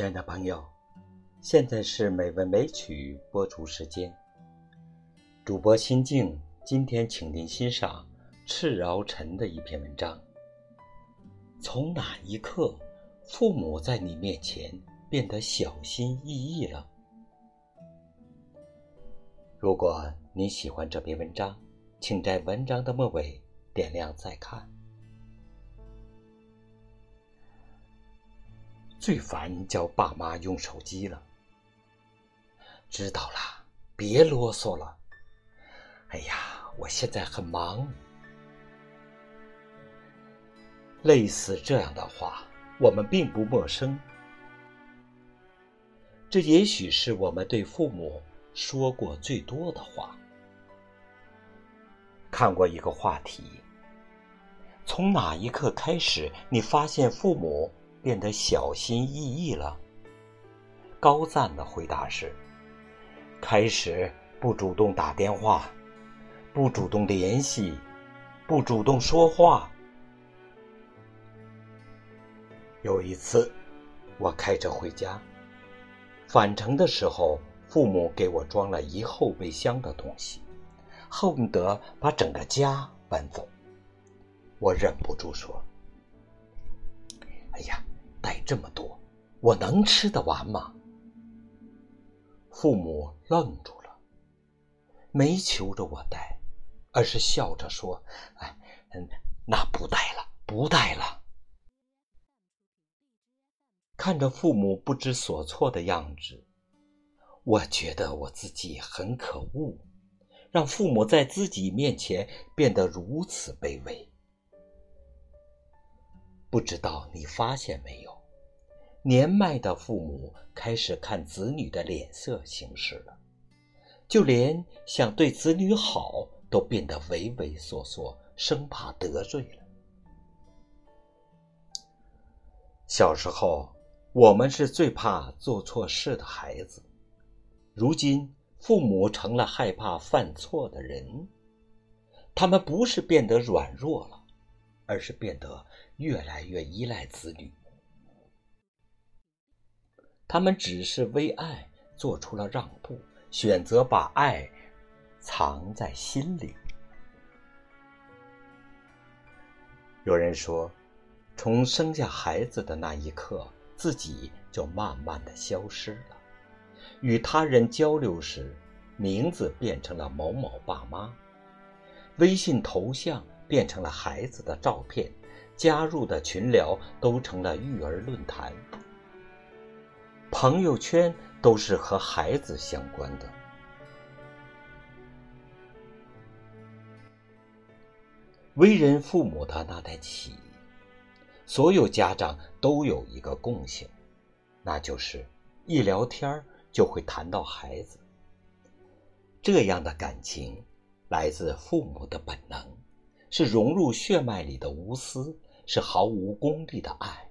亲爱的朋友，现在是美文美曲播出时间。主播心静今天请您欣赏赤饶尘的一篇文章。从哪一刻，父母在你面前变得小心翼翼了？如果你喜欢这篇文章，请在文章的末尾点亮再看。最烦叫爸妈用手机了。知道了，别啰嗦了。哎呀，我现在很忙。类似这样的话，我们并不陌生。这也许是我们对父母说过最多的话。看过一个话题：从哪一刻开始，你发现父母？变得小心翼翼了。高赞的回答是：开始不主动打电话，不主动联系，不主动说话。有一次，我开车回家，返程的时候，父母给我装了一后备箱的东西，恨不得把整个家搬走。我忍不住说：“哎呀！”带这么多，我能吃得完吗？父母愣住了，没求着我带，而是笑着说：“哎，嗯，那不带了，不带了。”看着父母不知所措的样子，我觉得我自己很可恶，让父母在自己面前变得如此卑微。不知道你发现没有，年迈的父母开始看子女的脸色行事了，就连想对子女好都变得畏畏缩缩，生怕得罪了。小时候，我们是最怕做错事的孩子，如今父母成了害怕犯错的人，他们不是变得软弱了。而是变得越来越依赖子女，他们只是为爱做出了让步，选择把爱藏在心里。有人说，从生下孩子的那一刻，自己就慢慢的消失了，与他人交流时，名字变成了某某爸妈，微信头像。变成了孩子的照片，加入的群聊都成了育儿论坛，朋友圈都是和孩子相关的。为人父母的那代起，所有家长都有一个共性，那就是一聊天就会谈到孩子。这样的感情来自父母的本能。是融入血脉里的无私，是毫无功利的爱，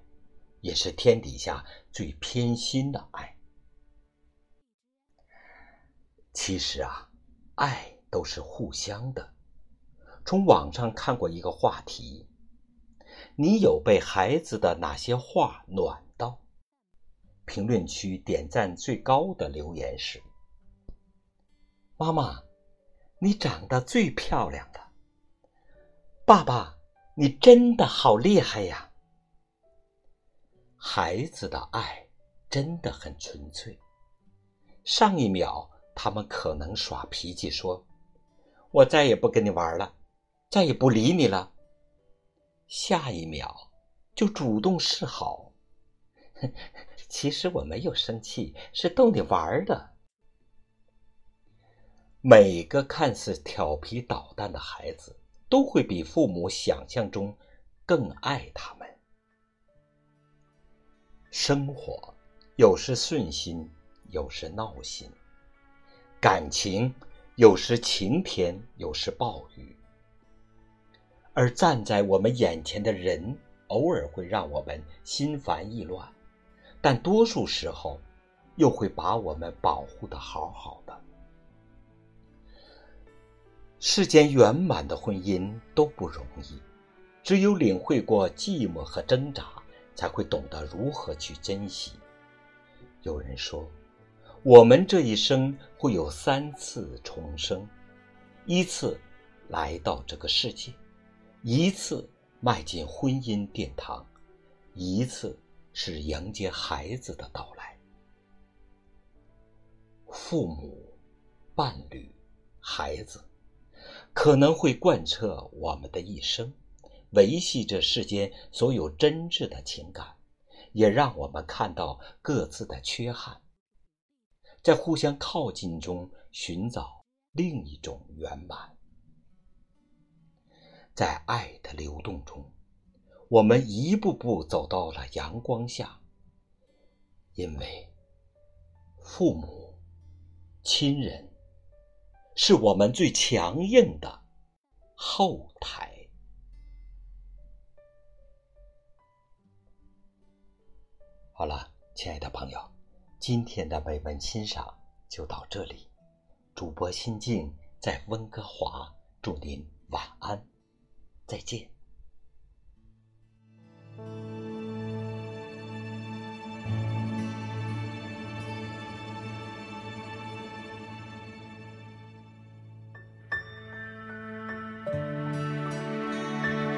也是天底下最偏心的爱。其实啊，爱都是互相的。从网上看过一个话题：你有被孩子的哪些话暖到？评论区点赞最高的留言是：“妈妈，你长得最漂亮了。”爸爸，你真的好厉害呀！孩子的爱真的很纯粹。上一秒他们可能耍脾气，说：“我再也不跟你玩了，再也不理你了。”下一秒就主动示好。其实我没有生气，是逗你玩的。每个看似调皮捣蛋的孩子。都会比父母想象中更爱他们。生活有时顺心，有时闹心；感情有时晴天，有时暴雨。而站在我们眼前的人，偶尔会让我们心烦意乱，但多数时候又会把我们保护的好好的。世间圆满的婚姻都不容易，只有领会过寂寞和挣扎，才会懂得如何去珍惜。有人说，我们这一生会有三次重生：一次来到这个世界，一次迈进婚姻殿堂，一次是迎接孩子的到来。父母、伴侣、孩子，可能会贯彻我们的一生，维系这世间所有真挚的情感。也让我们看到各自的缺憾，在互相靠近中寻找另一种圆满。在爱的流动中，我们一步步走到了阳光下。因为父母、亲人是我们最强硬的后台。好了，亲爱的朋友，今天的美文欣赏就到这里。主播心静在温哥华，祝您晚安，再见。